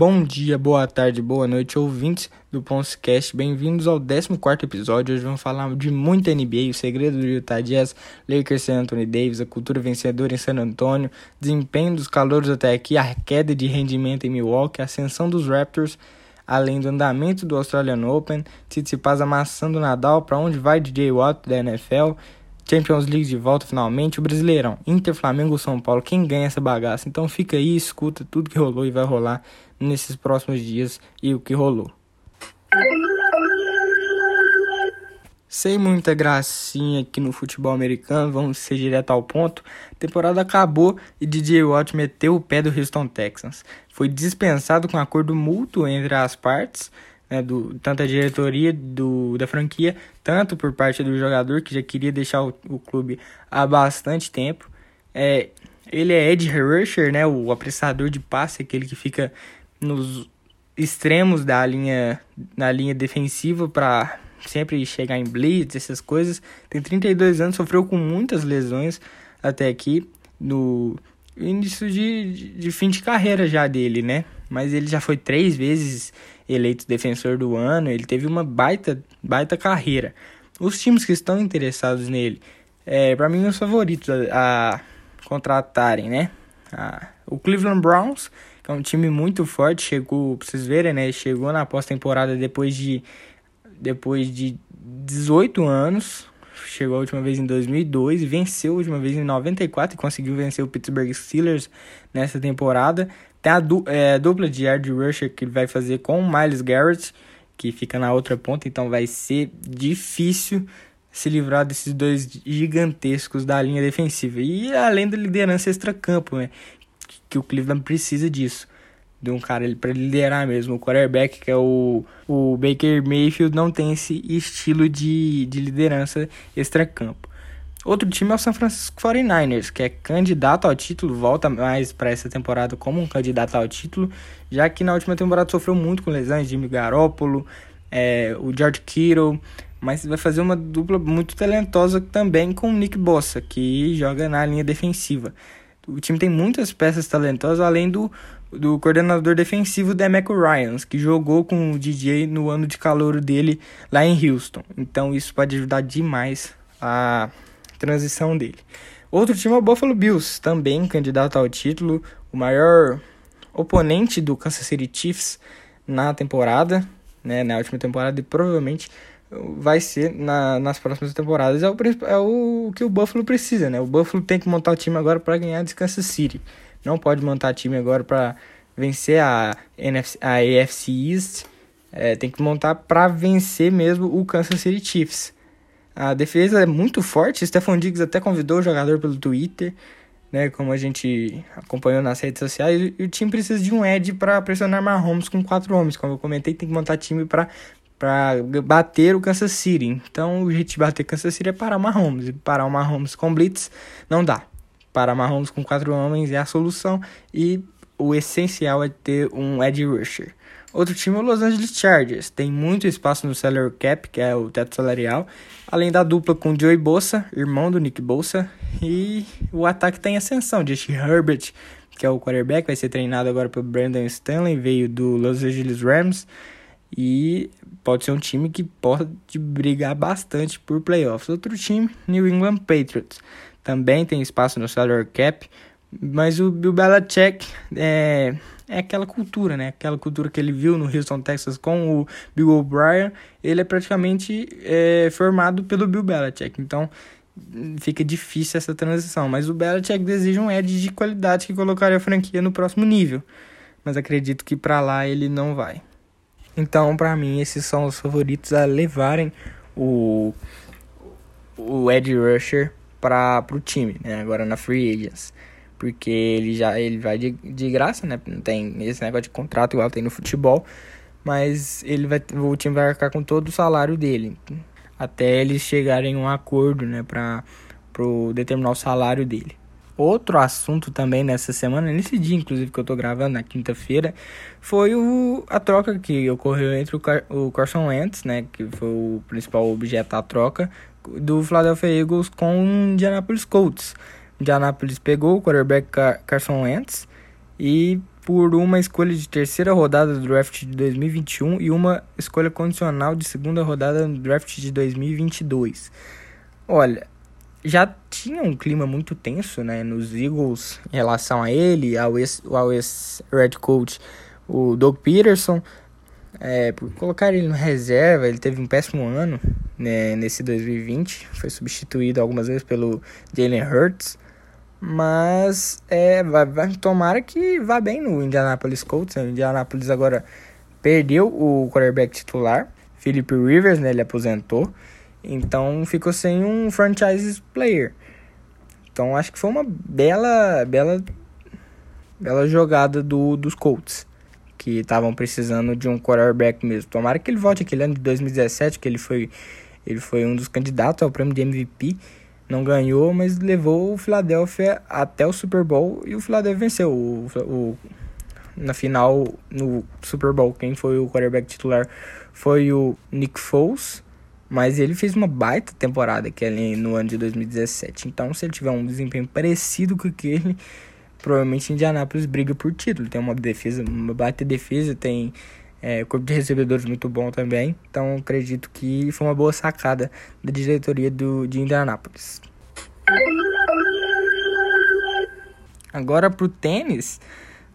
Bom dia, boa tarde, boa noite, ouvintes do Ponscast. Bem-vindos ao 14 episódio. Hoje vamos falar de muita NBA, o segredo do Utah Jazz, Lakers sem Anthony Davis, a cultura vencedora em San Antonio, desempenho dos calouros até aqui, a queda de rendimento em Milwaukee, a ascensão dos Raptors, além do andamento do Australian Open, Tsitsipas amassando Nadal, para onde vai DJ Watt da NFL Champions League de volta finalmente, o Brasileirão, Inter, Flamengo, São Paulo, quem ganha essa bagaça? Então fica aí, escuta tudo que rolou e vai rolar nesses próximos dias e o que rolou. Sem muita gracinha aqui no futebol americano, vamos ser direto ao ponto. A temporada acabou e DJ Watt meteu o pé do Houston Texans. Foi dispensado com acordo mútuo entre as partes né, do, tanto a diretoria do, da franquia, tanto por parte do jogador, que já queria deixar o, o clube há bastante tempo. É, ele é Ed Rusher, né, o apressador de passe, aquele que fica nos extremos da linha, na linha defensiva para sempre chegar em blitz, essas coisas. Tem 32 anos, sofreu com muitas lesões até aqui, no início de, de, fim de carreira já dele, né? Mas ele já foi três vezes eleito defensor do ano, ele teve uma baita, baita carreira. Os times que estão interessados nele, é, para mim, os favoritos a, a contratarem, né? A, o Cleveland Browns, é um time muito forte, chegou, pra vocês verem, né? Chegou na pós-temporada depois de, depois de 18 anos, chegou a última vez em 2002 e venceu a última vez em 94 e conseguiu vencer o Pittsburgh Steelers nessa temporada. Tem a du é, dupla de Ed Rusher que vai fazer com o Miles Garrett, que fica na outra ponta, então vai ser difícil se livrar desses dois gigantescos da linha defensiva. E além da liderança extra-campo, né? Que o Cleveland precisa disso. De um cara para liderar mesmo. O quarterback, que é o, o Baker Mayfield, não tem esse estilo de, de liderança extra-campo. Outro time é o San Francisco 49ers, que é candidato ao título, volta mais para essa temporada como um candidato ao título, já que na última temporada sofreu muito com lesões, Jimmy Garoppolo, é, o George Kittle, mas vai fazer uma dupla muito talentosa também com o Nick Bossa, que joga na linha defensiva. O time tem muitas peças talentosas, além do, do coordenador defensivo Demeco Ryans, que jogou com o DJ no ano de calor dele lá em Houston. Então isso pode ajudar demais a transição dele. Outro time é o Buffalo Bills, também candidato ao título, o maior oponente do Kansas City Chiefs na temporada, né, na última temporada e provavelmente vai ser na, nas próximas temporadas. É o, é o que o Buffalo precisa, né? O Buffalo tem que montar o time agora para ganhar de Kansas City. Não pode montar time agora para vencer a, NFC, a AFC East. É, tem que montar para vencer mesmo o Kansas City Chiefs. A defesa é muito forte. Stefan Diggs até convidou o jogador pelo Twitter, né? Como a gente acompanhou nas redes sociais. E o time precisa de um edge para pressionar Mahomes com quatro homens. Como eu comentei, tem que montar time para para bater o Kansas City. Então, o jeito de bater o Kansas City é parar o Mahomes. E parar o Mahomes com blitz não dá. Parar Mahomes com quatro homens é a solução. E o essencial é ter um edge rusher. Outro time é o Los Angeles Chargers. Tem muito espaço no salary cap, que é o teto salarial. Além da dupla com Joey Bosa, irmão do Nick Bosa. E o ataque tem ascensão. Justin Herbert, que é o quarterback, vai ser treinado agora pelo Brandon Stanley, veio do Los Angeles Rams. E pode ser um time que pode brigar bastante por playoffs. Outro time, New England Patriots. Também tem espaço no salary cap. Mas o Bill Belichick é é aquela cultura, né? Aquela cultura que ele viu no Houston, Texas com o Bill O'Brien, ele é praticamente é, formado pelo Bill Belichick. Então fica difícil essa transição. Mas o Belichick deseja um edge de qualidade que colocaria a franquia no próximo nível. Mas acredito que para lá ele não vai. Então, para mim, esses são os favoritos a levarem o, o Ed Rusher para o time, né? Agora na Free Agents porque ele já ele vai de, de graça, né? Não tem esse negócio de contrato igual tem no futebol, mas ele vai o time vai arcar com todo o salário dele até eles chegarem a um acordo, né, para determinar o salário dele. Outro assunto também nessa semana, nesse dia inclusive que eu tô gravando na quinta-feira, foi o, a troca que ocorreu entre o, Car o Carson Wentz, né, que foi o principal objeto da troca, do Philadelphia Eagles com o Indianapolis Colts. Indianapolis pegou o quarterback Car Carson Wentz e por uma escolha de terceira rodada do draft de 2021 e uma escolha condicional de segunda rodada no draft de 2022. Olha, já tinha um clima muito tenso né, nos Eagles em relação a ele, ao ex-red coach, o Doug Peterson. É, por colocar ele na reserva, ele teve um péssimo ano né, nesse 2020. Foi substituído algumas vezes pelo Jalen Hurts. Mas é, vai, vai, tomara que vá bem no Indianapolis Colts. O Indianapolis agora perdeu o quarterback titular, Philip Rivers, né, ele aposentou. Então ficou sem um franchise player. Então acho que foi uma bela, bela, bela jogada do, dos Colts que estavam precisando de um quarterback mesmo. Tomara que ele volte aquele ano de 2017, que ele foi, ele foi um dos candidatos ao prêmio de MVP. Não ganhou, mas levou o Philadelphia até o Super Bowl e o Philadelphia venceu. O, o, na final, no Super Bowl, quem foi o quarterback titular foi o Nick Foles, mas ele fez uma baita temporada que ali no ano de 2017. Então, se ele tiver um desempenho parecido com aquele, provavelmente Indianapolis briga por título. Tem uma defesa, uma baita defesa, tem é, corpo de recebedores muito bom também. Então acredito que foi uma boa sacada da diretoria do, de Indianapolis. Agora para o tênis,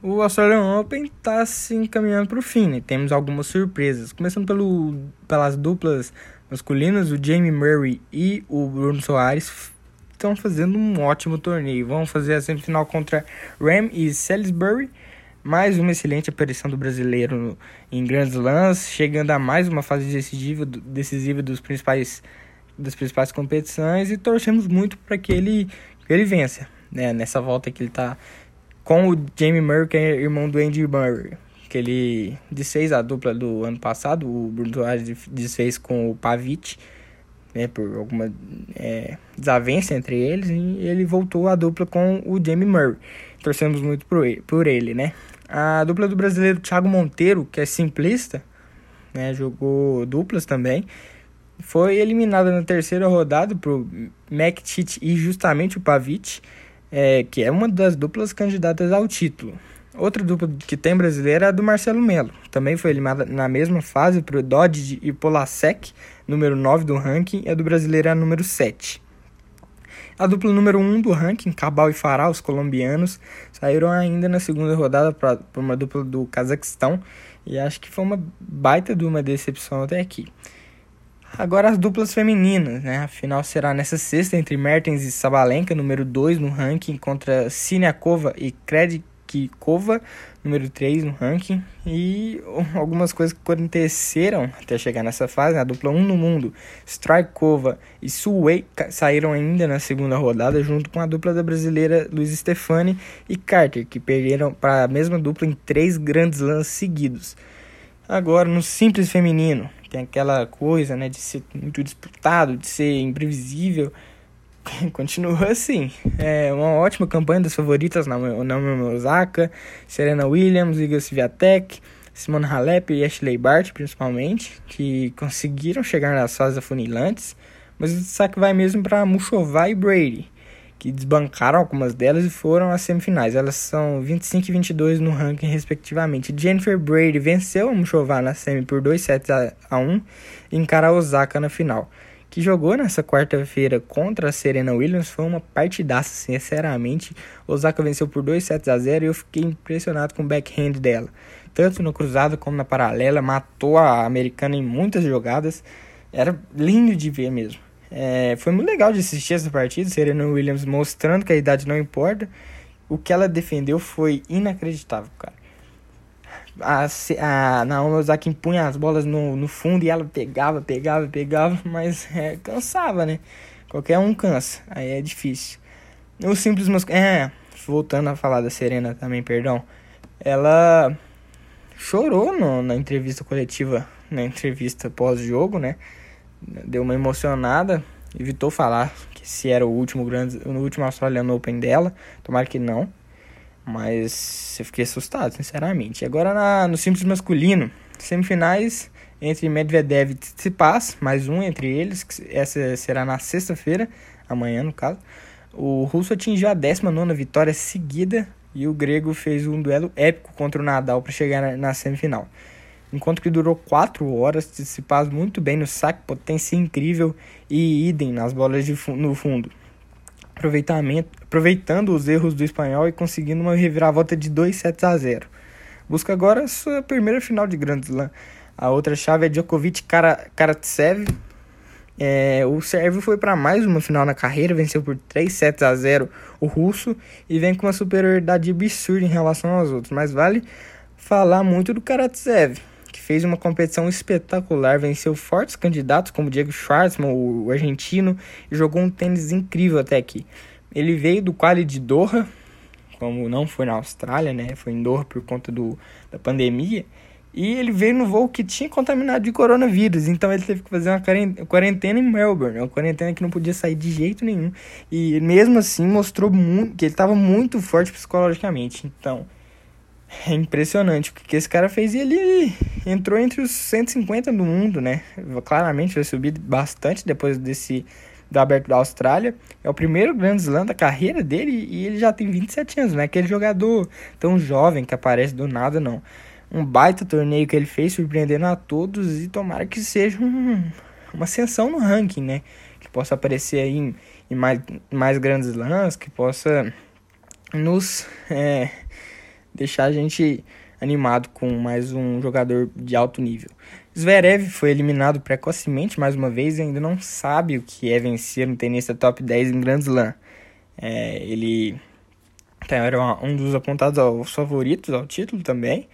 o Australian Open está se encaminhando para o fim. Né? Temos algumas surpresas. Começando pelo, pelas duplas masculinas, o Jamie Murray e o Bruno Soares estão fazendo um ótimo torneio. Vão fazer a semifinal contra Ram e Salisbury. Mais uma excelente aparição do brasileiro no, em grandes lãs, chegando a mais uma fase decisiva, decisiva dos principais, das principais competições e torcemos muito para que ele, que ele vença. Né? Nessa volta que ele está com o Jamie Murray, que é irmão do Andy Murray. Que ele desfez a dupla do ano passado, o Bruno Soares desfez com o Pavic né, por alguma é, desavença entre eles, e ele voltou à dupla com o Jamie Murray. Torcemos muito por ele, por ele, né? A dupla do brasileiro Thiago Monteiro, que é simplista, né, jogou duplas também, foi eliminada na terceira rodada por McTit e justamente o Pavic, é, que é uma das duplas candidatas ao título. Outra dupla que tem brasileira é a do Marcelo Melo. Também foi eliminada na mesma fase para o Dodge e Polasek, número 9 do ranking, e a do brasileiro é a número 7. A dupla número 1 do ranking, Cabal e Farah, os colombianos, saíram ainda na segunda rodada para uma dupla do Cazaquistão. E acho que foi uma baita de uma decepção até aqui. Agora as duplas femininas, né? A final será nessa sexta entre Mertens e Sabalenka, número 2 no ranking, contra Siniakova e Kred Kikova, número 3 no ranking. E algumas coisas que aconteceram até chegar nessa fase, a dupla 1 no mundo, Strikova e Suwei saíram ainda na segunda rodada, junto com a dupla da brasileira Luiz Stefani e Carter, que perderam para a mesma dupla em três grandes lances seguidos. Agora, no simples feminino, tem aquela coisa né, de ser muito disputado, de ser imprevisível. continua assim. É uma ótima campanha das favoritas na Naomi Osaka, Serena Williams, Iga Swiatek, Simone Halep e Ashley Bart, principalmente, que conseguiram chegar nas fases afunilantes, mas o destaque vai mesmo para Mushová e Brady, que desbancaram algumas delas e foram às semifinais. Elas são 25 e 22 no ranking, respectivamente. Jennifer Brady venceu a Mushová na semi por 2 sets a 1 e encara a Osaka na final que jogou nessa quarta-feira contra a Serena Williams, foi uma partidaça, sinceramente. Osaka venceu por 2 sets a 0 e eu fiquei impressionado com o backhand dela. Tanto no cruzado como na paralela, matou a americana em muitas jogadas. Era lindo de ver mesmo. É, foi muito legal de assistir essa partida, Serena Williams mostrando que a idade não importa. O que ela defendeu foi inacreditável, cara a, a Naomi Osaka impunha as bolas no, no fundo e ela pegava, pegava, pegava, mas é, cansava, né? Qualquer um cansa, aí é difícil. O simples É, voltando a falar da Serena também, perdão. Ela chorou no, na entrevista coletiva, na entrevista pós-jogo, né? Deu uma emocionada, evitou falar que se era o último grande, o último Australian Open dela, tomara que não. Mas eu fiquei assustado, sinceramente. Agora na, no simples masculino, semifinais entre Medvedev e Tsitsipas, mais um entre eles, essa será na sexta-feira, amanhã no caso. O russo atingiu a 19 vitória seguida e o grego fez um duelo épico contra o Nadal para chegar na, na, semifinal. Enquanto que durou 4 horas, passa muito bem no saque, potência incrível e idem nas bolas de fu no fundo. Aproveitamento, aproveitando os erros do espanhol e conseguindo uma reviravolta de 2 sets a 0. Busca agora sua primeira final de Grand Slam. A outra chave é Djokovic Karatsev, é, o sérvio foi para mais uma final na carreira, venceu por 3 sets a 0 o russo e vem com uma superioridade absurda em relação aos outros. Mas vale falar muito do Karatsev, fez uma competição espetacular, venceu fortes candidatos como Diego Schwartzman, o argentino, e jogou um tênis incrível até aqui. Ele veio do quali de Doha, como não foi na Austrália, né? Foi em Doha por conta do, da pandemia. E ele veio no voo que tinha contaminado de coronavírus. Então ele teve que fazer uma quarentena em Melbourne. Uma quarentena que não podia sair de jeito nenhum. E mesmo assim mostrou muito, que ele estava muito forte psicologicamente. Então é impressionante o que esse cara fez. E ele entrou entre os 150 do mundo, né? Claramente vai subir bastante depois desse do Aberto da Austrália. É o primeiro Grand Slam da carreira dele e ele já tem 27 anos. Não é aquele jogador tão jovem que aparece do nada, não um baita torneio que ele fez, surpreendendo a todos e tomara que seja um, uma ascensão no ranking, né? Que possa aparecer aí em, em mais, mais grandes lãs, que possa nos é, deixar a gente animado com mais um jogador de alto nível. Zverev foi eliminado precocemente mais uma vez e ainda não sabe o que é vencer um tenista top 10 em Grand Slam. É, ele era um dos apontados aos favoritos ao título também,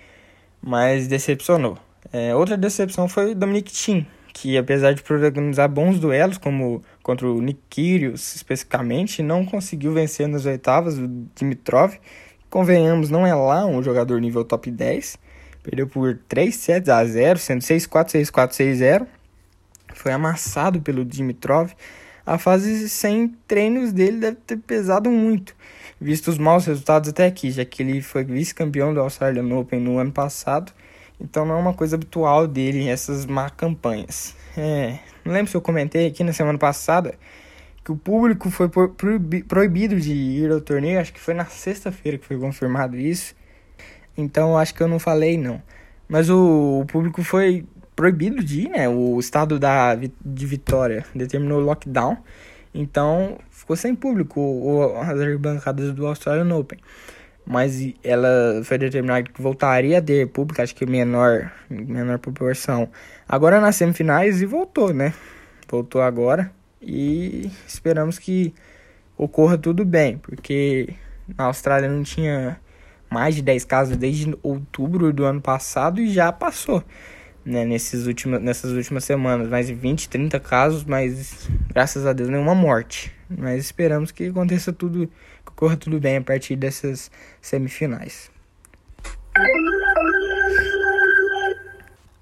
mas decepcionou. É, outra decepção foi o Dominic Thiem, que apesar de protagonizar bons duelos, como contra o Nick Kyrgios especificamente, não conseguiu vencer nas oitavas o Dimitrov. Convenhamos, não é lá um jogador nível top 10. Perdeu por 3 sets a 0, sendo 6-4, 6-4, 6-0. Foi amassado pelo Dimitrov. A fase sem treinos dele deve ter pesado muito visto os maus resultados até aqui, já que ele foi vice-campeão do Australian Open no ano passado, então não é uma coisa habitual dele essas má campanhas. É, não lembro se eu comentei aqui na semana passada que o público foi proibido de ir ao torneio, acho que foi na sexta-feira que foi confirmado isso, então acho que eu não falei não. Mas o, o público foi proibido de ir, né? O estado da, de Vitória determinou lockdown. Então ficou sem público as arquibancadas do Australian Open. Mas ela foi determinada que voltaria a ter público, acho que menor, menor proporção. Agora nas semifinais e voltou, né? Voltou agora e esperamos que ocorra tudo bem, porque na Austrália não tinha mais de 10 casos desde outubro do ano passado e já passou né, nesses últimos, nessas últimas semanas. Mais de 20, 30 casos, mas graças a Deus nenhuma morte. Mas esperamos que aconteça tudo, que corra tudo bem a partir dessas semifinais.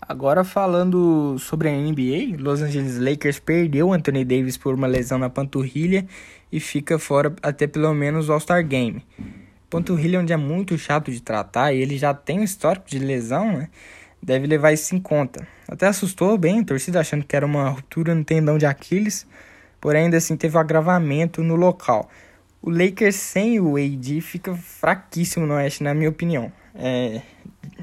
Agora falando sobre a NBA, Los Angeles Lakers perdeu Anthony Davis por uma lesão na panturrilha e fica fora até pelo menos o All-Star Game. Panturrilha é um dia muito chato de tratar e ele já tem um histórico de lesão, né? deve levar isso em conta. Até assustou bem a torcida achando que era uma ruptura no tendão de Aquiles, porém ainda assim teve um agravamento no local. O Lakers sem o AD fica fraquíssimo no Oeste, na minha opinião. É,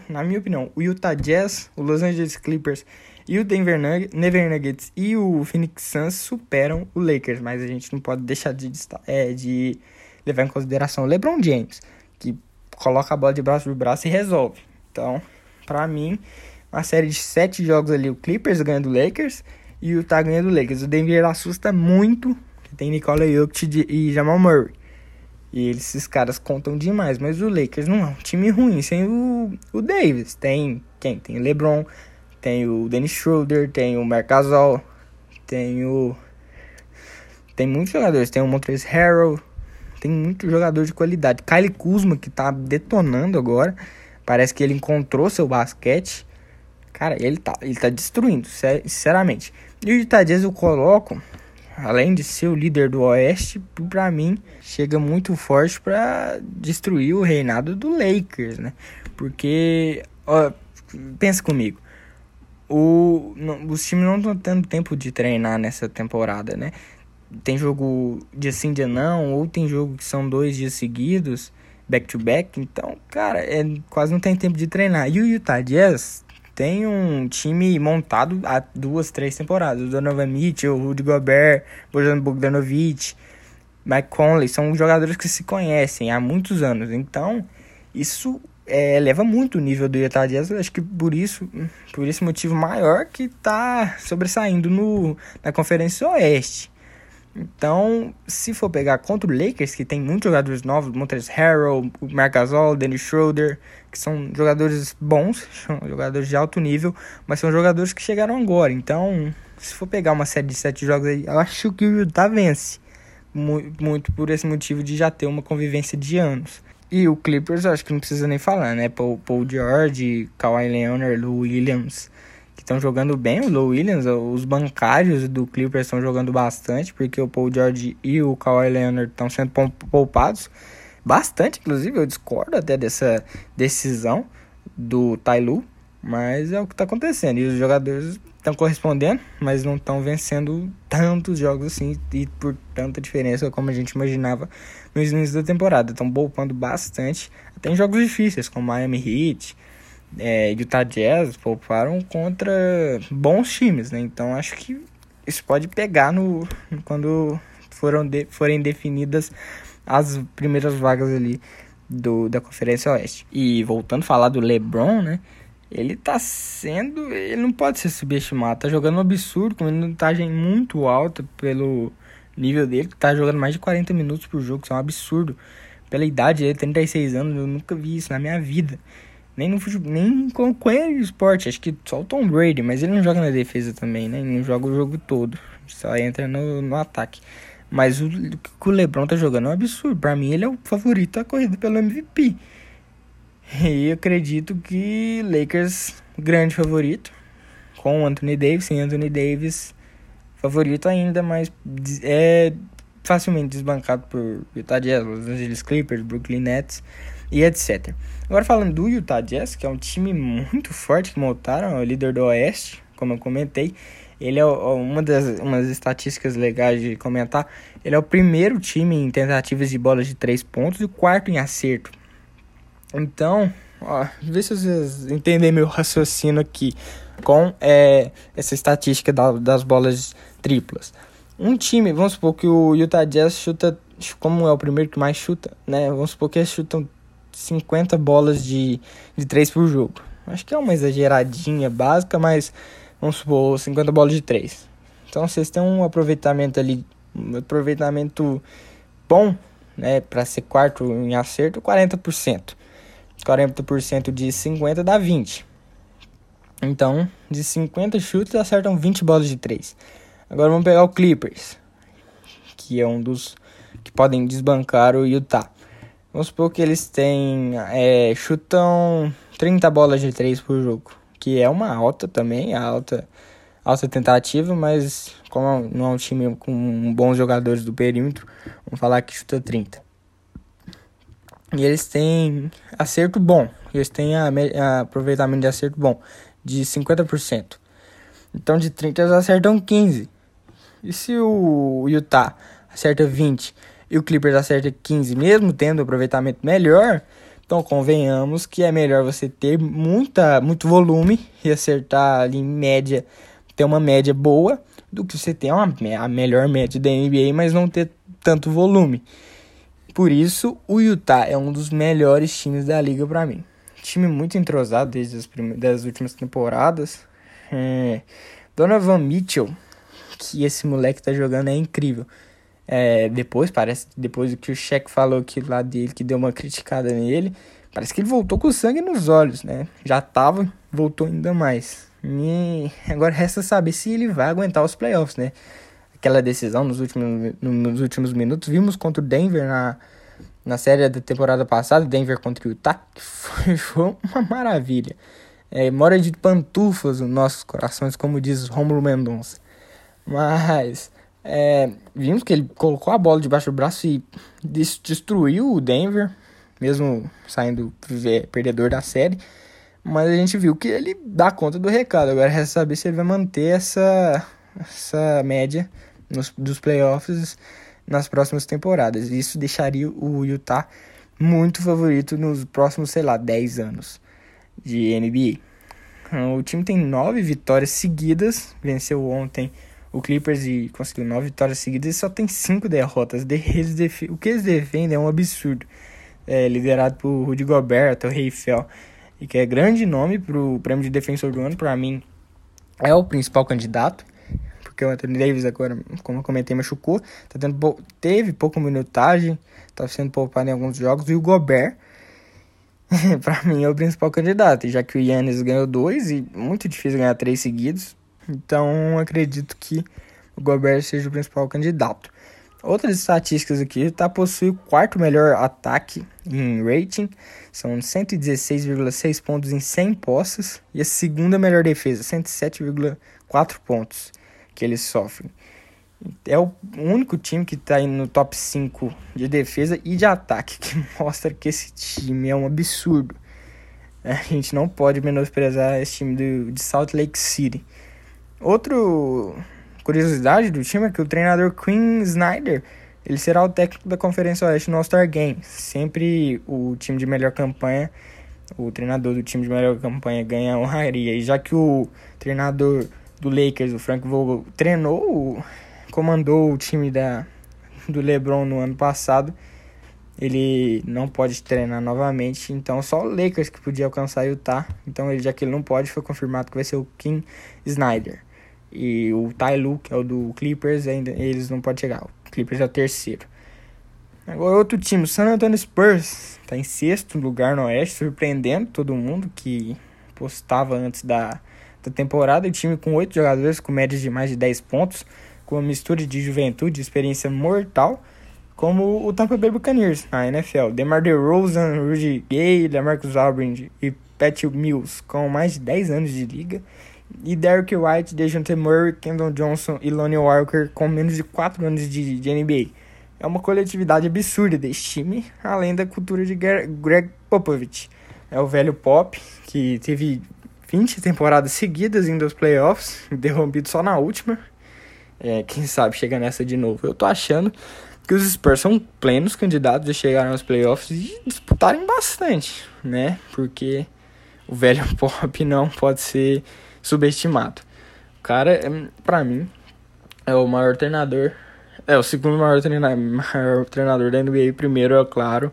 na minha opinião, o Utah Jazz, o Los Angeles Clippers e o Denver Nuggets e o Phoenix Suns superam o Lakers, mas a gente não pode deixar de, é, de levar em consideração o LeBron James, que coloca a bola de braço por braço e resolve. Então, para mim, uma série de sete jogos ali, o Clippers ganha do Lakers e o Utah ganha do Lakers. O Denver assusta muito, que tem Nikola Jokic e Jamal Murray. E esses caras contam demais, mas o Lakers não é um time ruim sem o, o Davis. Tem quem? Tem o LeBron, tem o Dennis Schroeder, tem o Marc Gasol, tem o tem muitos jogadores, tem o Montrezl Harrell, tem muito jogador de qualidade. Kyle Kuzma que tá detonando agora. Parece que ele encontrou seu basquete. Cara, ele tá, ele tá destruindo, sinceramente. E o Utah Jazz eu coloco, além de ser o líder do Oeste, pra mim, chega muito forte para destruir o reinado do Lakers, né? Porque, ó, pensa comigo. O, não, os times não estão tendo tempo de treinar nessa temporada, né? Tem jogo dia sim, dia não, ou tem jogo que são dois dias seguidos. back-to-back. Então, cara, é, quase não tem tempo de treinar. E o Utah Jazz tem um time montado há duas, três temporadas. O Donovan Mitchell, o Rudy Gobert, Bojan Bogdanovic, Mike Conley, são jogadores que se conhecem há muitos anos. Então, isso é, eleva muito o nível do Utah Jazz. Acho que por isso, por esse motivo maior que está sobressaindo no, na Conferência Oeste. Então, se for pegar contra o Lakers, que tem muitos jogadores novos, Montrezl Harrell, Marc Gasol, Dennis Schroeder, que são jogadores bons, são jogadores de alto nível, mas são jogadores que chegaram agora. Então, se for pegar uma série de sete jogos aí, eu acho que o Utah vence. Muito por esse motivo de já ter uma convivência de anos. E o Clippers, eu acho que não precisa nem falar, né? Paul, Paul George, Kawhi Leonard, Lou Williams, estão jogando bem. O Lou Williams, os bancários do Clippers estão jogando bastante, porque o Paul George e o Kawhi Leonard estão sendo poupados. Bastante, inclusive, eu discordo até dessa decisão do Tailu, mas é o que está acontecendo. E os jogadores estão correspondendo, mas não estão vencendo tantos jogos assim e por tanta diferença como a gente imaginava no início da temporada. Estão poupando bastante, até em jogos difíceis, como Miami Heat, é, Utah Jazz, pouparam contra bons times, né? Então acho que isso pode pegar no quando foram de, forem definidas as primeiras vagas ali do, da Conferência Oeste. E voltando a falar do LeBron, né? Ele tá sendo. Ele não pode ser subestimado. Tá jogando um absurdo, com uma minutagem muito alta pelo nível dele. Tá jogando mais de 40 minutos por jogo, isso é um absurdo. Pela idade dele, 36 anos, eu nunca vi isso na minha vida. Nem no futebol, nem com qualquer esporte. Acho que só o Tom Brady, mas ele não joga na defesa também, né? Ele não joga o jogo todo. Só entra no, no ataque. Mas o que o LeBron tá jogando é um absurdo. Pra mim, ele é o favorito a corrida pelo MVP. E eu acredito que Lakers, grande favorito. Com Anthony Davis, sem Anthony Davis, favorito ainda, mas é facilmente desbancado por Utah Jazz, Los Angeles Clippers, Brooklyn Nets e etc. Agora falando do Utah Jazz, que é um time muito forte que montaram, é o líder do Oeste, como eu comentei. Ele é uma das umas estatísticas legais de comentar. Ele é o primeiro time em tentativas de bolas de três pontos e o quarto em acerto. Então, ó, vê se vocês entendem meu raciocínio aqui com é, essa estatística da, das bolas triplas. Um time, vamos supor que o Utah Jazz chuta, como é o primeiro que mais chuta, né? Vamos supor que eles chutam 50 bolas de, de 3 por jogo. Acho que é uma exageradinha básica, mas vamos supor 50 bolas de 3. Então vocês têm um aproveitamento ali, um aproveitamento bom, né? Para ser quarto em acerto, 40%. 40% de 50 dá 20. Então, de 50 chutes acertam 20 bolas de 3. Agora vamos pegar o Clippers, que é um dos que podem desbancar o Utah. Vamos supor que eles têm é, chutam 30 bolas de 3 por jogo, que é uma alta também, alta alta tentativa, mas como não é um time com bons jogadores do perímetro, vamos falar que chuta 30. E eles têm acerto bom. Eles têm a, a aproveitamento de acerto bom, de 50%. Então de 30 eles acertam 15. E se o Utah acerta 20 e o Clippers acerta 15, mesmo tendo aproveitamento melhor, então convenhamos que é melhor você ter muita, muito volume e acertar ali em média, ter uma média boa, do que você ter uma, a melhor média da NBA, mas não ter tanto volume. Por isso, o Utah é um dos melhores times da liga para mim. Time muito entrosado desde as das últimas temporadas. É, Donovan Mitchell, que esse moleque tá jogando é incrível. É, depois, parece depois que o Shaq falou aquilo lá dele, que deu uma criticada nele, parece que ele voltou com sangue nos olhos, né? Já tava, voltou ainda mais. E agora resta saber se ele vai aguentar os playoffs, né? aquela decisão nos últimos, nos últimos minutos. Vimos contra o Denver na, na série da temporada passada, Denver contra o Utah, que foi, foi uma maravilha. É, mora de pantufas nos nossos corações, como diz Romulo Mendonça. Mas é, vimos que ele colocou a bola debaixo do braço e destruiu o Denver, mesmo saindo perdedor da série. Mas a gente viu que ele dá conta do recado. Agora resta saber se ele vai manter essa, essa média nos, dos playoffs nas próximas temporadas. Isso deixaria o Utah muito favorito nos próximos, sei lá, 10 anos de NBA. O time tem nove vitórias seguidas, venceu ontem o Clippers e conseguiu nove vitórias seguidas e só tem cinco derrotas. O que eles defendem é um absurdo. É, liderado por Rudy Gobert, o Reifel, e que é grande nome para o prêmio de defensor do ano, para mim é o principal candidato porque o Anthony Davis agora, como eu comentei, machucou, tá tendo, teve pouca minutagem, tá sendo poupado em alguns jogos, e o Gobert, para mim, é o principal candidato, já que o Yannis ganhou dois e muito difícil ganhar três seguidos, então acredito que o Gobert seja o principal candidato. Outras estatísticas aqui, tá possui o quarto melhor ataque em rating, são 116,6 pontos em 100 posses, e a segunda melhor defesa, 107,4 pontos que eles sofrem. É o único time que está no top 5 de defesa e de ataque, que mostra que esse time é um absurdo. A gente não pode menosprezar esse time do, de Salt Lake City. Outra curiosidade do time é que o treinador Quinn Snyder ele será o técnico da Conferência Oeste no All-Star Game. Sempre o time de melhor campanha, o treinador do time de melhor campanha ganha honraria. E já que o treinador do Lakers, o Frank Vogel, treinou, comandou o time da, do LeBron no ano passado. Ele não pode treinar novamente, então só o Lakers que podia alcançar Utah. Então, ele, já que ele não pode, foi confirmado que vai ser o Kim Snyder. E o Ty Lue, que é o do Clippers, ainda eles não podem chegar. O Clippers é o terceiro. Agora outro time, o San Antonio Spurs, está em sexto lugar no Oeste, surpreendendo todo mundo que postava antes da da temporada, o time com oito jogadores com médias de mais de 10 pontos, com uma mistura de juventude e experiência mortal, como o Tampa Bay Buccaneers na NFL. DeMar DeRozan, Rudy Gay, LaMarcus Aldridge e Pat Mills com mais de 10 anos de liga. E Derrick White, DeJounte Murray, Kendall Johnson e Lonnie Walker com menos de 4 anos de, de NBA. É uma coletividade absurda desse time, além da cultura de Greg Popovich. É o velho Pop, que teve 20 temporadas seguidas indo aos playoffs, interrompido só na última. É, quem sabe chega nessa de novo. Eu tô achando que os Spurs são plenos candidatos a chegar aos playoffs e disputarem bastante, né? Porque o velho Pop não pode ser subestimado. O cara, é, pra mim, é o maior treinador. É o segundo maior treinador, maior treinador da NBA. Primeiro, é claro,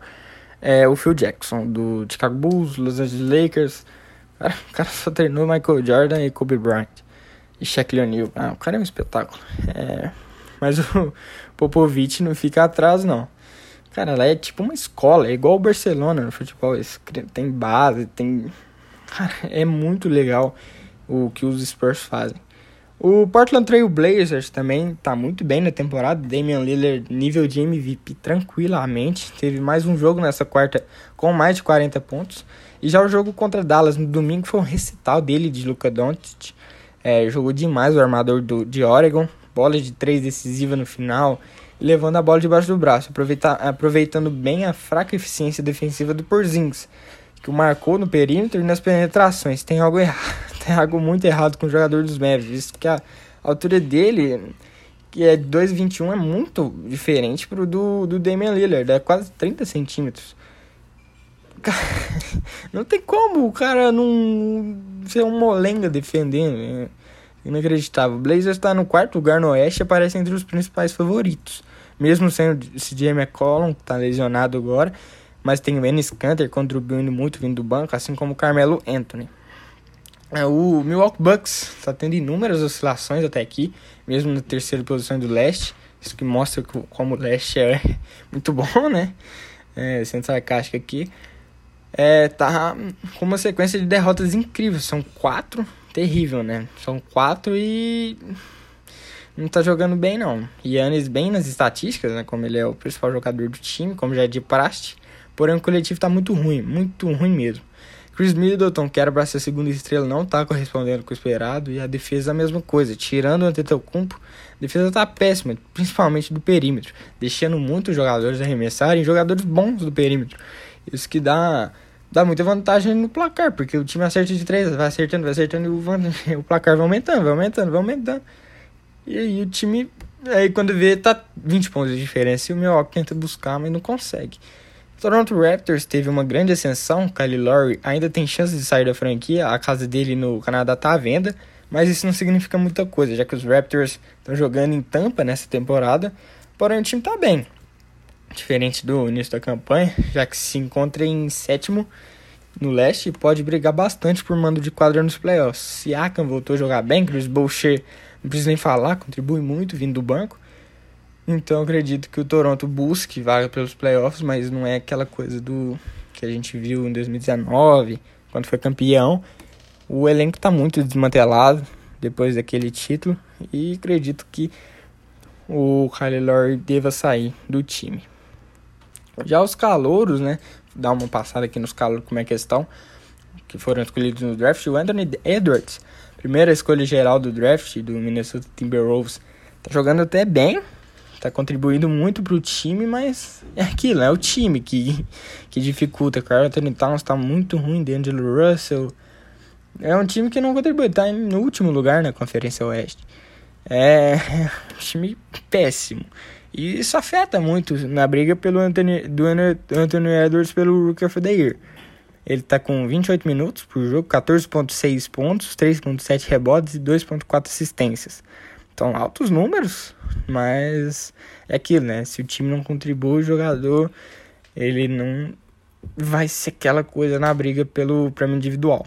é o Phil Jackson, do Chicago Bulls, Los Angeles Lakers. Cara, o cara só treinou Michael Jordan e Kobe Bryant. E Shaquille O'Neal. Ah, o cara é um espetáculo. É... Mas o Popovich não fica atrás, não. Cara, lá é tipo uma escola. É igual o Barcelona no futebol. Tem base, tem... Cara, é muito legal o que os Spurs fazem. O Portland Trail Blazers também tá muito bem na temporada. Damian Lillard, nível de MVP tranquilamente. Teve mais um jogo nessa quarta com mais de 40 pontos. E já o jogo contra Dallas no domingo foi um recital dele de Luca Doncic. É, jogou demais o armador do, de Oregon. Bola de três decisiva no final. Levando a bola debaixo do braço. Aproveita, aproveitando bem a fraca eficiência defensiva do Porzingis. Que marcou no perímetro e nas penetrações. Tem algo errado. Tem algo muito errado com o jogador dos Mavericks. Que a altura dele, que é 2,21, é muito diferente pro do, do Damian Lillard. É quase 30 centímetros. não tem como o cara não ser um molenga defendendo. É inacreditável. O Blazers está no quarto lugar no Oeste e aparece entre os principais favoritos. Mesmo sendo o CJ McCollum, que está lesionado agora. Mas tem o Ennis Canter contribuindo muito vindo do banco, assim como o Carmelo Anthony. É, o Milwaukee Bucks está tendo inúmeras oscilações até aqui, mesmo na terceira posição do leste. Isso que mostra como o leste é muito bom, né? É, sendo sarcástico aqui é, tá com uma sequência de derrotas incríveis. São quatro, terrível, né? São quatro e não tá jogando bem, não. Yannis bem nas estatísticas, né? Como ele é o principal jogador do time, como já é de praste. Porém, o coletivo tá muito ruim, muito ruim mesmo. Chris Middleton, que era pra ser a segunda estrela, não tá correspondendo com o esperado. E a defesa a mesma coisa. Tirando o Antetokounmpo, a defesa tá péssima, principalmente do perímetro. Deixando muitos jogadores arremessarem, jogadores bons do perímetro. Isso que dá, dá muita vantagem no placar, porque o time acerta de três, vai acertando, vai acertando e o, o placar vai aumentando, vai aumentando, vai aumentando. E aí o time, aí quando vê, tá 20 pontos de diferença e o Milwaukee tenta buscar, mas não consegue. Toronto Raptors teve uma grande ascensão, Kyle Lowry ainda tem chance de sair da franquia, a casa dele no Canadá está à venda, mas isso não significa muita coisa, já que os Raptors estão jogando em Tampa nessa temporada, porém o time está bem. Diferente do início da campanha, já que se encontra em sétimo no leste e pode brigar bastante por mando de quadra nos playoffs. Siakam voltou a jogar bem, Chris Boucher não precisa nem falar, contribui muito vindo do banco. Então acredito que o Toronto busque vaga pelos playoffs, mas não é aquela coisa do que a gente viu em 2019, quando foi campeão. O elenco está muito desmantelado depois daquele título e acredito que o Kyle Lowry deva sair do time. Já os calouros, né? Dar uma passada aqui nos calouros como é que estão, que foram escolhidos no draft. O Anthony Edwards, primeira escolha geral do draft do Minnesota Timberwolves, tá jogando até bem, tá contribuindo muito pro time, mas é aquilo, é o time que, que dificulta. O Carl Anthony Towns tá muito ruim, D'Angelo Russell. É um time que não contribui, tá no último lugar na Conferência Oeste. É um time péssimo. E isso afeta muito na briga pelo Anthony, do Anthony Edwards pelo Rookie of the Year. Ele tá com 28 minutos por jogo, 14.6 pontos, 3.7 rebotes e 2.4 assistências. Então, altos números, mas é aquilo, né? Se o time não contribui, o jogador ele não vai ser aquela coisa na briga pelo prêmio individual.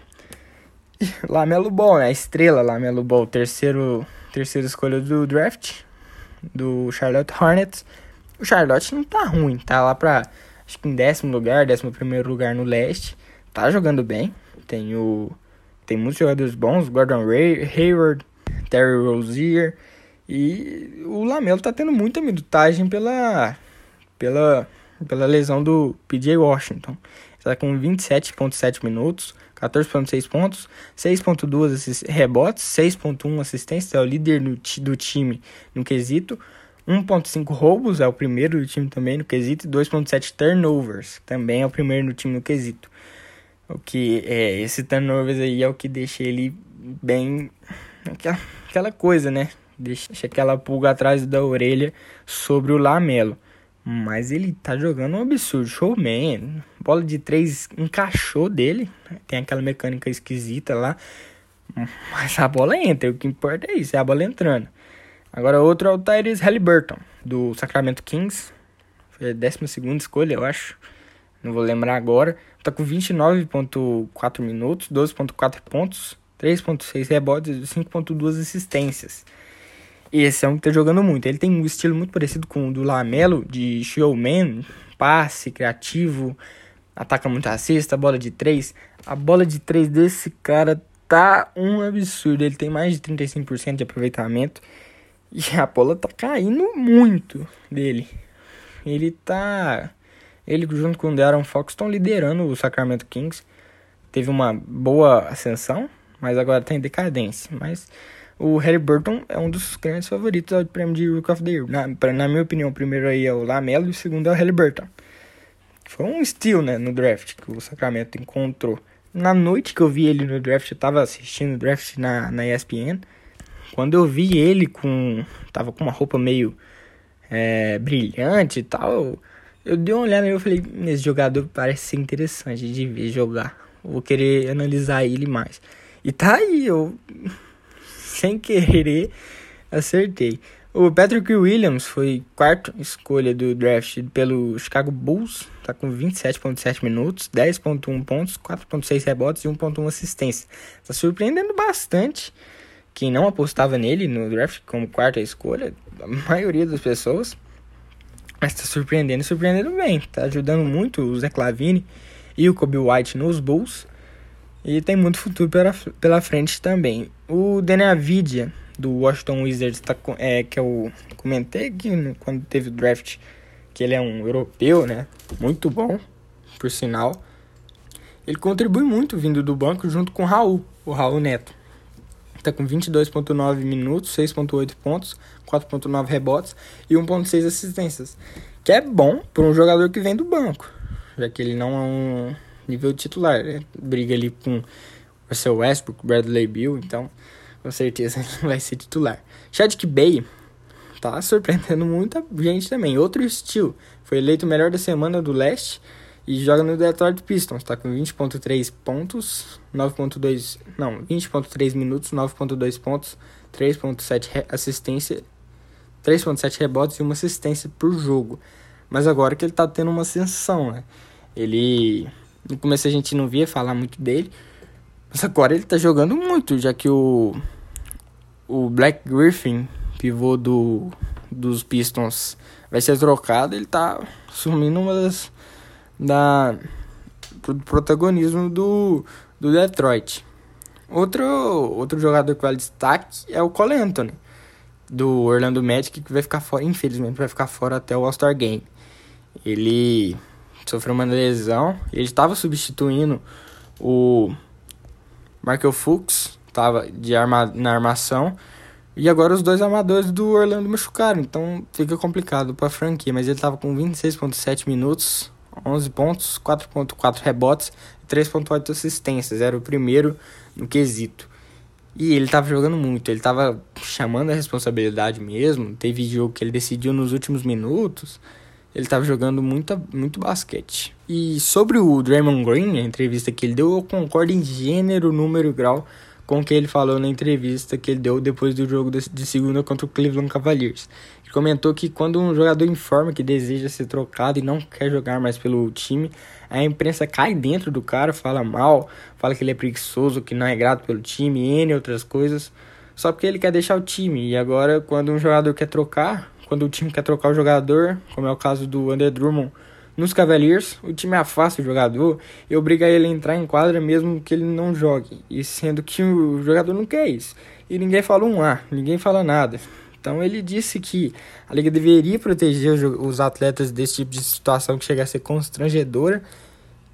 Lamelo Ball, né? A estrela Lamelo Ball, terceiro, terceira escolha do draft do Charlotte Hornets. O Charlotte não tá ruim, tá lá pra acho que em décimo lugar, décimo primeiro lugar no leste. Tá jogando bem. Tem o tem muitos jogadores bons, Gordon Hayward, Terry Rozier e o Lamelo tá tendo muita minutagem pela pela pela lesão do PJ Washington. Está com 27.7 minutos, 14.6 pontos, 6.2 rebotes, 6.1 assistências, é o líder no, do time no quesito. 1.5 roubos, é o primeiro do time também no quesito, e 2.7 turnovers, também é o primeiro no time no quesito. O que é esse turnovers aí é o que deixa ele bem aquela, aquela coisa, né? Deixa aquela pulga atrás da orelha sobre o Lamelo. Mas ele tá jogando um absurdo. Showman. Bola de três encaixou dele. Tem aquela mecânica esquisita lá. Mas a bola entra. O que importa é isso, é a bola entrando. Agora outro é o Tyrese Halliburton, do Sacramento Kings. Foi a 12 escolha, eu acho. Não vou lembrar agora. Tá com 29,4 minutos, 12,4 pontos, 3,6 rebotes e 5,2 assistências. Esse é um que tá jogando muito. Ele tem um estilo muito parecido com o do Lamelo, de showman, passe, criativo, ataca muito a cesta, bola de três. A bola de três desse cara tá um absurdo. Ele tem mais de 35% de aproveitamento. E a bola tá caindo muito dele. Ele tá. Ele junto com o Darren Fox estão liderando o Sacramento Kings. Teve uma boa ascensão, mas agora tá em decadência. Mas o Harry Burton é um dos grandes favoritos ao prêmio de Rook of the Year. Na, na minha opinião, o primeiro aí é o Lamelo e o segundo é o Harry Burton. Foi um steal, né, no draft que o Sacramento encontrou. Na noite que eu vi ele no draft, eu tava assistindo o draft na, na ESPN. Quando eu vi ele com... Tava com uma roupa meio é, brilhante e tal, eu, dei uma olhada e eu falei, esse jogador parece ser interessante de ver jogar. Vou querer analisar ele mais. E tá aí, eu sem querer, acertei. O Patrick Williams foi quarta escolha do draft pelo Chicago Bulls, tá com 27.7 minutos, 10.1 pontos, 4.6 rebotes e 1.1 assistência. Tá surpreendendo bastante quem não apostava nele no draft como quarta escolha, a maioria das pessoas. Mas tá surpreendendo, surpreendendo bem. Tá ajudando muito o Zé Clavini e o Kobe White nos Bulls. E tem muito futuro pela, pela frente também. O Denavidia, do Washington Wizards, tá, é, que eu comentei aqui no, quando teve o draft, que ele é um europeu, né? Muito bom, por sinal. Ele contribui muito vindo do banco junto com o Raul, o Raul Neto. Tá com 22.9 minutos, 6.8 pontos, 4.9 rebotes e 1.6 assistências. Que é bom para um jogador que vem do banco, já que ele não é um nível titular. Né? Briga ali com Russell Westbrook, Bradley Bill, então com certeza ele vai ser titular. Chadwick Bay tá surpreendendo muita gente também. Outro estilo. Foi eleito o melhor da semana do leste e joga no Detroit Pistons, tá com 20.3 pontos, 9.2, não, 20.3 minutos, 9.2 pontos, 3.7 assistência, 3.7 rebotes e uma assistência por jogo. Mas agora que ele tá tendo uma ascensão, né? Ele no começo a gente não via falar muito dele, mas agora ele tá jogando muito, já que o o Black Griffin, pivô do dos Pistons, vai ser trocado, ele tá assumindo uma das da do protagonismo do do Detroit. Outro outro jogador que vale destaque é o Cole Anthony do Orlando Magic que vai ficar fora, infelizmente vai ficar fora até o All-Star Game. Ele sofreu uma lesão, ele estava substituindo o Michael Fuchs, estava de arma, na armação, e agora os dois armadores do Orlando machucaram, então fica complicado para a franquia, mas ele estava com 26.7 minutos, 11 pontos, 4.4 rebotes, 3.8 assistências, era o primeiro no quesito. E ele tava jogando muito, ele tava chamando a responsabilidade mesmo. Teve jogo que ele decidiu nos últimos minutos. Ele tava jogando muita, muito basquete. E sobre o Draymond Green, a entrevista que ele deu, eu concordo em gênero, número e grau com o que ele falou na entrevista que ele deu depois do jogo de segunda contra o Cleveland Cavaliers. Ele comentou que quando um jogador informa que deseja ser trocado e não quer jogar mais pelo time, a imprensa cai dentro do cara, fala mal, fala que ele é preguiçoso, que não é grato pelo time, N outras coisas, só porque ele quer deixar o time. E agora, quando um jogador quer trocar, quando o time quer trocar o jogador, como é o caso do Under Drummond nos Cavaliers, o time afasta o jogador e obriga ele a entrar em quadra mesmo que ele não jogue, e sendo que o jogador não quer isso. E ninguém fala um A, ninguém fala nada. Então ele disse que a liga deveria proteger os atletas desse tipo de situação que chega a ser constrangedora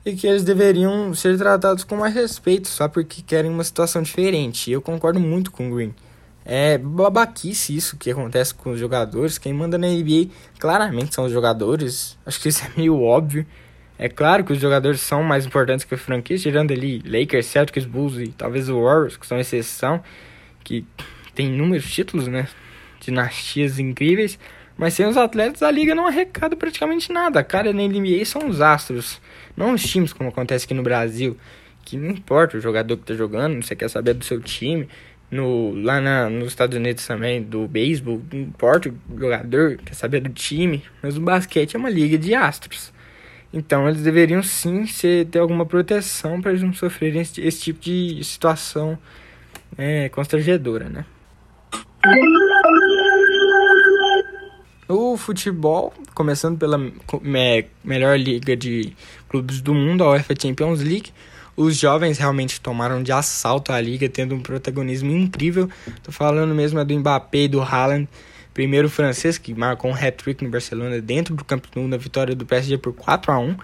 e que eles deveriam ser tratados com mais respeito só porque querem uma situação diferente. Eu concordo muito com o Green. É babaquice isso que acontece com os jogadores. Quem manda na NBA claramente são os jogadores. Acho que isso é meio óbvio. É claro que os jogadores são mais importantes que a franquia, tirando ali Lakers, Celtics, Bulls e talvez o Warriors, que são exceção, que tem inúmeros títulos, né? Dinastias incríveis. Mas sem os atletas, a liga não arrecada praticamente nada. Cara na NBA são os astros, não os times, como acontece aqui no Brasil. Que não importa o jogador que tá jogando, você quer saber do seu time no, lá na, nos Estados Unidos também, do beisebol, não importa o jogador, quer saber do time, mas o basquete é uma liga de astros. Então eles deveriam sim ser, ter alguma proteção para eles não sofrerem esse, esse tipo de situação é, constrangedora, né? O futebol, começando pela me, melhor liga de clubes do mundo, a UEFA Champions League, os jovens realmente tomaram de assalto a liga, tendo um protagonismo incrível. Tô falando mesmo é do Mbappé e do Haaland, primeiro francês que marcou um hat-trick no Barcelona dentro do Camp Nou na vitória do PSG por 4 a 1.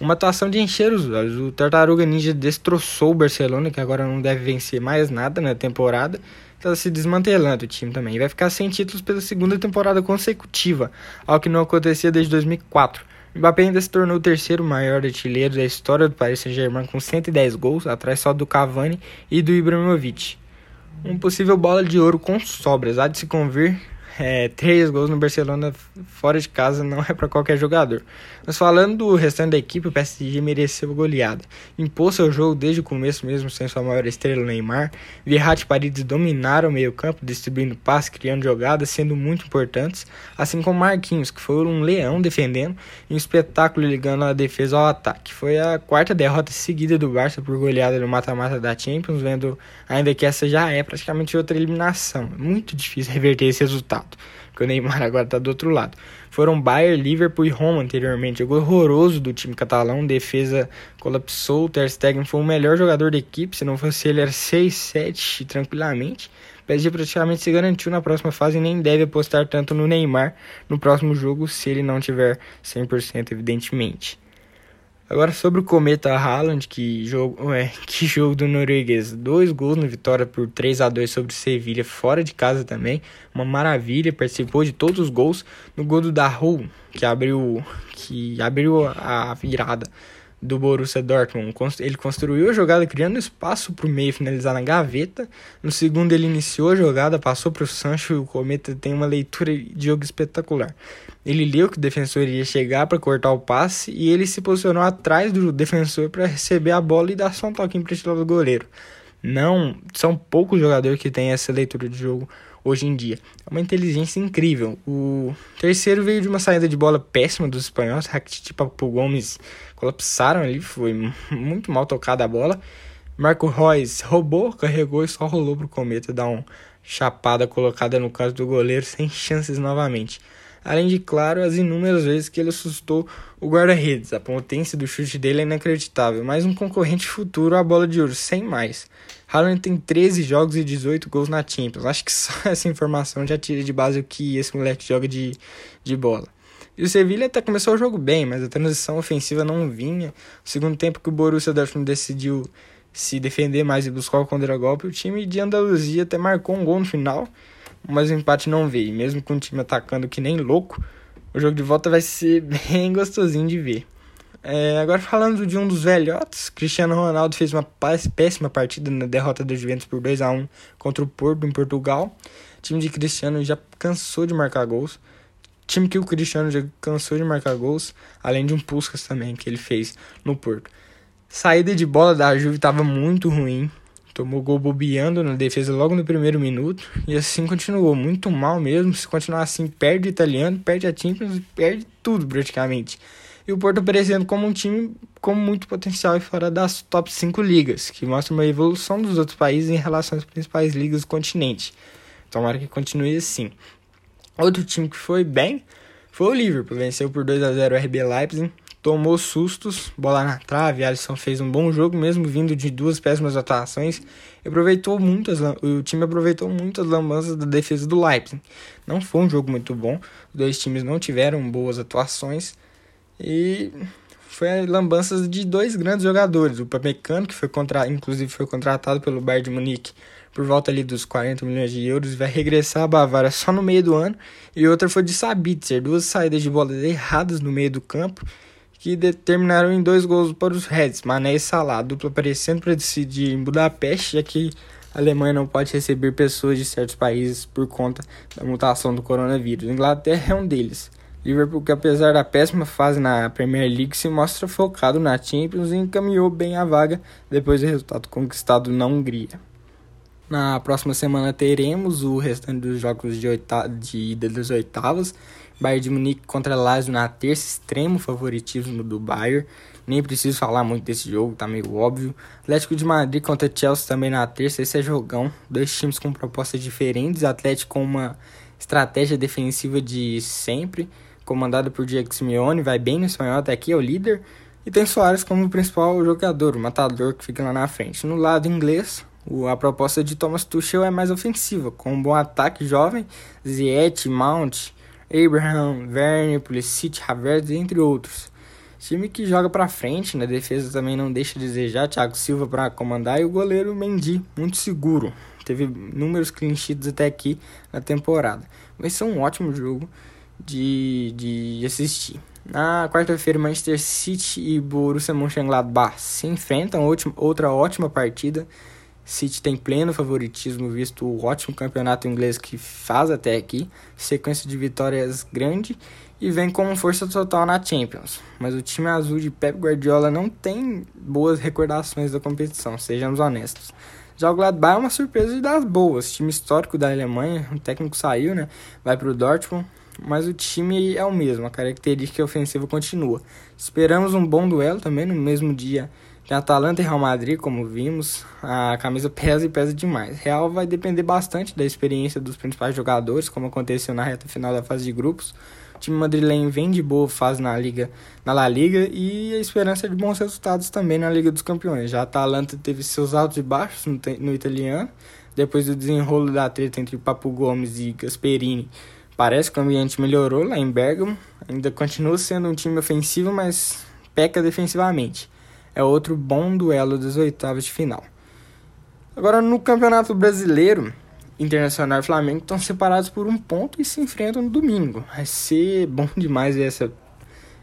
Uma atuação de encher os olhos. O Tartaruga Ninja destroçou o Barcelona, que agora não deve vencer mais nada na temporada. Está se desmantelando o time também. E vai ficar sem títulos pela segunda temporada consecutiva, algo que não acontecia desde 2004. Mbappé ainda se tornou o terceiro maior artilheiro da história do Paris Saint-Germain com 110 gols, atrás só do Cavani e do Ibrahimovic. Um possível bola de ouro com sobras há de se convir é, três gols no Barcelona fora de casa não é para qualquer jogador. Mas falando do restante da equipe, o PSG mereceu goleada. Impôs seu jogo desde o começo, mesmo sem sua maior estrela, Neymar. Verratti e Paredes dominaram o meio-campo, distribuindo passes, criando jogadas, sendo muito importantes. Assim como Marquinhos, que foi um leão defendendo e um espetáculo ligando a defesa ao ataque. Foi a quarta derrota seguida do Barça por goleada no mata-mata da Champions, vendo ainda que essa já é praticamente outra eliminação. Muito difícil reverter esse resultado que o Neymar agora está do outro lado. Foram Bayern, Liverpool e Roma anteriormente. Jogo horroroso do time catalão, defesa colapsou, o Ter Stegen foi o melhor jogador da equipe, se não fosse ele era 6-7 tranquilamente. O PSG praticamente se garantiu na próxima fase e nem deve apostar tanto no Neymar no próximo jogo se ele não tiver 100% evidentemente. Agora sobre o Cometa Haaland, que jogo, é, que jogo do norueguês. Dois gols na vitória por 3 a 2 sobre o Sevilha, fora de casa também. Uma maravilha, participou de todos os gols. No gol do Daru, que abriu, que abriu a virada do Borussia Dortmund. Ele construiu a jogada criando espaço para o meio finalizar na gaveta. No segundo ele iniciou a jogada, passou para o Sancho e o Cometa tem uma leitura de jogo espetacular. Ele leu que o defensor iria chegar para cortar o passe e ele se posicionou atrás do defensor para receber a bola e dar só um toquinho para o do goleiro. Não, são poucos jogadores que têm essa leitura de jogo hoje em dia. É uma inteligência incrível. O terceiro veio de uma saída de bola péssima dos espanhóis. Rakitic e Papo Gomes colapsaram ali, foi muito mal tocada a bola. Marco Reus roubou, carregou e só rolou pro Cometa dar uma chapada colocada no caso do goleiro sem chances novamente. Além de, claro, as inúmeras vezes que ele assustou o guarda-redes. A potência do chute dele é inacreditável. Mais um concorrente futuro à bola de ouro, sem mais. Haaland tem 13 jogos e 18 gols na Champions. Acho que só essa informação já tira de base o que esse moleque joga de, de bola. E o Sevilla até começou o jogo bem, mas a transição ofensiva não vinha. No segundo tempo que o Borussia Dortmund decidiu se defender mais e buscar o contra-golpe, o time de Andaluzia até marcou um gol no final mas o empate não veio. Mesmo com o time atacando que nem louco, o jogo de volta vai ser bem gostosinho de ver. É, agora falando de um dos velhotes, Cristiano Ronaldo fez uma péssima partida na derrota do Juventus por 2 a 1 contra o Porto em Portugal. O time de Cristiano já cansou de marcar gols. Time que o Cristiano já cansou de marcar gols, além de um Puskas também que ele fez no Porto. Saída de bola da Juve estava muito ruim. Tomou gol bobeando na defesa logo no primeiro minuto. E assim continuou, muito mal mesmo. Se continuar assim, perde o italiano, perde a Champions, perde tudo praticamente. E o Porto aparecendo como um time com muito potencial e fora das top 5 ligas, que mostra uma evolução dos outros países em relação às principais ligas do continente. Tomara que continue assim. Outro time que foi bem foi o Liverpool, venceu por 2 a 0 o RB Leipzig tomou sustos, bola na trave, Alisson fez um bom jogo mesmo vindo de duas péssimas atuações. Aproveitou muitas, o time aproveitou muitas lambanças da defesa do Leipzig. Não foi um jogo muito bom, os dois times não tiveram boas atuações e foi lambanças de dois grandes jogadores, o Pamecano, que foi contra, inclusive foi contratado pelo Bayern de Munique por volta ali dos 40 milhões de euros, vai regressar à Bavária só no meio do ano, e outra foi de Sabitzer, duas saídas de bola erradas no meio do campo, que determinaram em dois gols para os Reds, Mané e Salah, dupla aparecendo para decidir em Budapeste, já que a Alemanha não pode receber pessoas de certos países por conta da mutação do coronavírus. A Inglaterra é um deles. Liverpool, que apesar da péssima fase na Premier League, se mostra focado na Champions e encaminhou bem a vaga depois do resultado conquistado na Hungria. Na próxima semana teremos o restante dos jogos de, oita de ida das oitavas Bayern de Munique contra Lazio na terça, extremo favoritismo do Bayern. Nem preciso falar muito desse jogo, tá meio óbvio. Atlético de Madrid contra Chelsea também na terça, esse é jogão. Dois times com propostas diferentes. Atlético com uma estratégia defensiva de sempre, comandado por Diego Simeone, vai bem no espanhol, até aqui é o líder. E tem Soares como principal jogador, o matador que fica lá na frente. No lado inglês, a proposta de Thomas Tuchel é mais ofensiva, com um bom ataque jovem, Ziyech, Mount, Abraham, Werner, Pulisic, Havertz, entre outros. Time que joga para frente, na defesa também não deixa de desejar, Thiago Silva para comandar e o goleiro Mendy, muito seguro. Teve números clean até aqui na temporada. Vai ser um ótimo jogo de, de assistir. Na quarta-feira, Manchester City e Borussia Mönchengladbach se enfrentam, outra ótima partida City tem pleno favoritismo visto o ótimo campeonato inglês que faz até aqui, sequência de vitórias grande e vem com força total na Champions. Mas o time azul de Pep Guardiola não tem boas recordações da competição, sejamos honestos. Já o Gladbach é uma surpresa das boas, time histórico da Alemanha, o técnico saiu, né? Vai para o Dortmund, mas o time é o mesmo, a característica ofensiva continua. Esperamos um bom duelo também no mesmo dia tem Atalanta e Real Madrid, como vimos, a camisa pesa e pesa demais. Real vai depender bastante da experiência dos principais jogadores, como aconteceu na reta final da fase de grupos. O time madrilenho vem de boa fase na Liga, na La Liga e a esperança de bons resultados também na Liga dos Campeões. Já a Atalanta teve seus altos e baixos no, no italiano, depois do desenrolo da treta entre Papu Gomes e Gasperini. Parece que o ambiente melhorou lá em Bergamo, ainda continua sendo um time ofensivo, mas peca defensivamente é outro bom duelo das oitavas de final. Agora, no Campeonato Brasileiro, Internacional e Flamengo estão separados por um ponto e se enfrentam no domingo. Vai ser bom demais essa,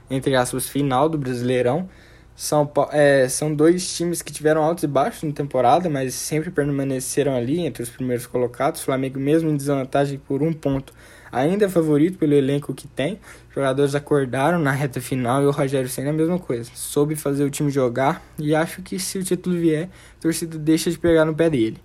entre aspas, final do Brasileirão. São, é, são dois times que tiveram altos e baixos na temporada, mas sempre permaneceram ali entre os primeiros colocados. Flamengo, mesmo em desvantagem por um ponto, ainda é favorito pelo elenco que tem. Os jogadores acordaram na reta final e o Rogério Senna é a mesma coisa. Soube fazer o time jogar e acho que se o título vier, a torcida deixa de pegar no pé dele.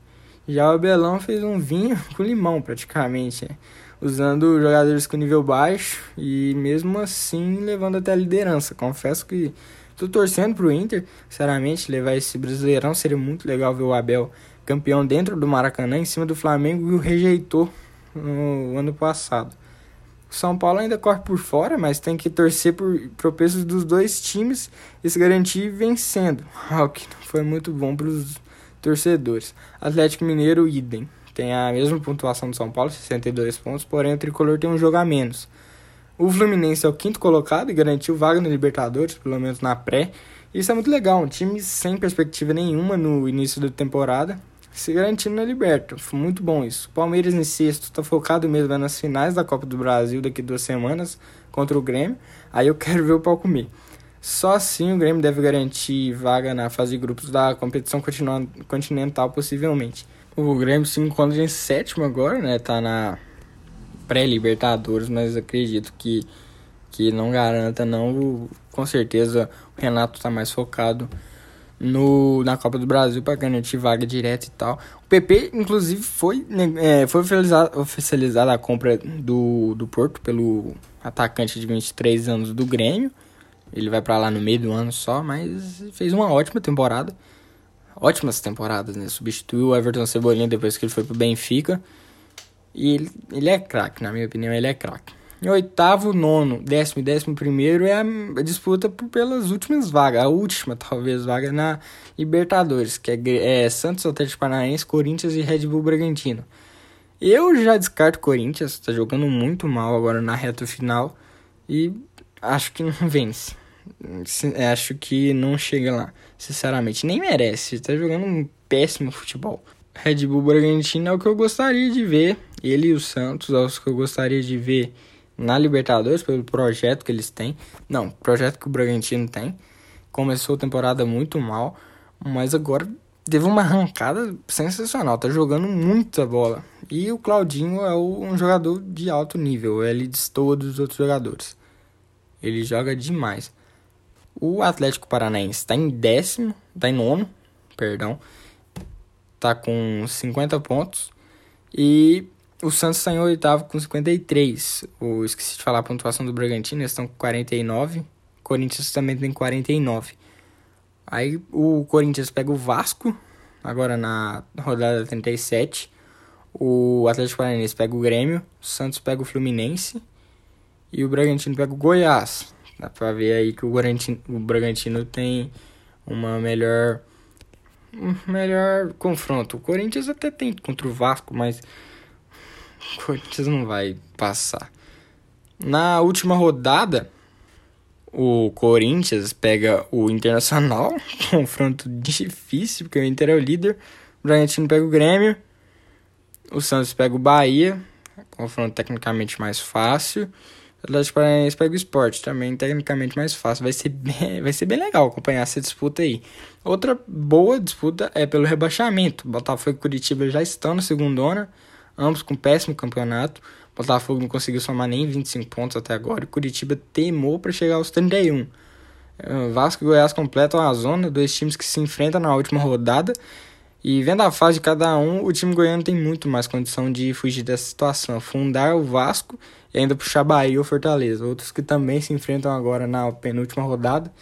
Já o Abelão fez um vinho com limão praticamente, né? usando jogadores com nível baixo e mesmo assim levando até a liderança. Confesso que Tô torcendo pro Inter, sinceramente, levar esse Brasileirão seria muito legal ver o Abel campeão dentro do Maracanã em cima do Flamengo e o rejeitou no ano passado. O São Paulo ainda corre por fora, mas tem que torcer por tropeços dos dois times e se garantir vencendo, o que foi muito bom para os torcedores. Atlético Mineiro, idem. Tem a mesma pontuação do São Paulo, 62 pontos, porém o tricolor tem um jogo a menos. O Fluminense é o quinto colocado e garantiu vaga no Libertadores, pelo menos na pré. Isso é muito legal, um time sem perspectiva nenhuma no início da temporada, se garantindo na Liberta. Foi muito bom isso. Palmeiras em sexto está focado mesmo nas finais da Copa do Brasil daqui duas semanas contra o Grêmio. Aí eu quero ver o pau comer. Só assim o Grêmio deve garantir vaga na fase de grupos da competição continental, possivelmente. O Grêmio se encontra em sétimo agora, né? Tá na pré-Libertadores, mas acredito que, que não garanta, não. Com certeza o Renato está mais focado no, na Copa do Brasil para garantir vaga direta e tal. O PP, inclusive, foi, é, foi oficializada oficializado a compra do, do Porto pelo atacante de 23 anos do Grêmio. Ele vai para lá no meio do ano só, mas fez uma ótima temporada. Ótimas temporadas, né? Substituiu o Everton Cebolinha depois que ele foi pro Benfica. E ele, ele é craque, na minha opinião, ele é craque. Oitavo, nono, décimo e décimo primeiro é a disputa pelas últimas vagas. A última, talvez, vaga na Libertadores, que é, é Santos, Atlético Paranaense, Corinthians e Red Bull Bragantino. Eu já descarto o Corinthians, está jogando muito mal agora na reta final e acho que não vence. Acho que não chega lá, sinceramente. Nem merece, está jogando um péssimo futebol. Red Bull Bragantino é o que eu gostaria de ver. Ele e o Santos é os que eu gostaria de ver na Libertadores, pelo projeto que eles têm. Não, projeto que o Bragantino tem. Começou a temporada muito mal, mas agora teve uma arrancada sensacional. Tá jogando muita bola. E o Claudinho é um jogador de alto nível. Ele destoa dos outros jogadores. Ele joga demais. O Atlético Paranaense está em décimo, está em nono, perdão tá com 50 pontos. E o Santos está em oitavo com 53. Eu esqueci de falar a pontuação do Bragantino, eles estão com 49. O Corinthians também tem 49. Aí o Corinthians pega o Vasco, agora na rodada 37. O Atlético Paranaense pega o Grêmio. O Santos pega o Fluminense. E o Bragantino pega o Goiás. Dá pra ver aí que o Bragantino, o Bragantino tem uma melhor melhor confronto. O Corinthians até tem contra o Vasco, mas Corinthians não vai passar. Na última rodada, o Corinthians pega o Internacional, confronto difícil, porque o Inter é o líder. O Bragantino pega o Grêmio. O Santos pega o Bahia, confronto tecnicamente mais fácil. O Atlético Paranaense pega o esporte, também tecnicamente mais fácil. Vai ser, bem, vai ser bem legal acompanhar essa disputa aí. Outra boa disputa é pelo rebaixamento. Botafogo e Curitiba já estão na segunda onda, ambos com péssimo campeonato. Botafogo não conseguiu somar nem 25 pontos até agora. E Curitiba temou para chegar aos 31. É, Vasco e Goiás completam a zona, dois times que se enfrentam na última rodada. E vendo a fase de cada um, o time goiano tem muito mais condição de fugir dessa situação. Fundar o Vasco e ainda puxar Bahia ou Fortaleza. Outros que também se enfrentam agora na penúltima rodada.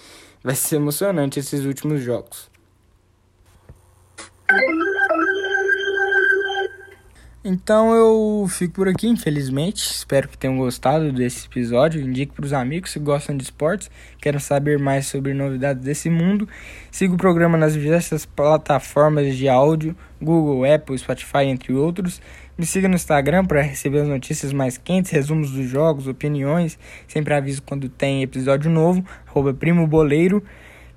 Vai ser emocionante esses últimos jogos. Então eu fico por aqui, infelizmente. Espero que tenham gostado desse episódio. Indique para os amigos se gostam de esportes, querem saber mais sobre novidades desse mundo. Siga o programa nas diversas plataformas de áudio, Google, Apple, Spotify, entre outros. Me siga no Instagram para receber as notícias mais quentes, resumos dos jogos, opiniões. Sempre aviso quando tem episódio novo. Arroba Primo Boleiro.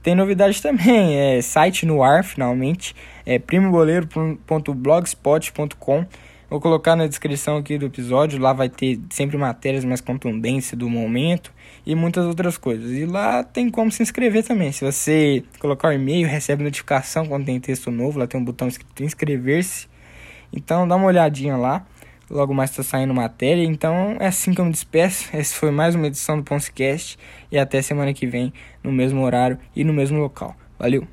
Tem novidade também, é site no ar, finalmente. É primoboleiro.blogspot.com Vou colocar na descrição aqui do episódio, lá vai ter sempre matérias mais contundentes do momento e muitas outras coisas. E lá tem como se inscrever também. Se você colocar o e-mail, recebe notificação quando tem texto novo, lá tem um botão escrito inscrever-se. Então dá uma olhadinha lá. Logo mais está saindo matéria. Então é assim que eu me despeço. Essa foi mais uma edição do Poncecast. E até semana que vem, no mesmo horário e no mesmo local. Valeu!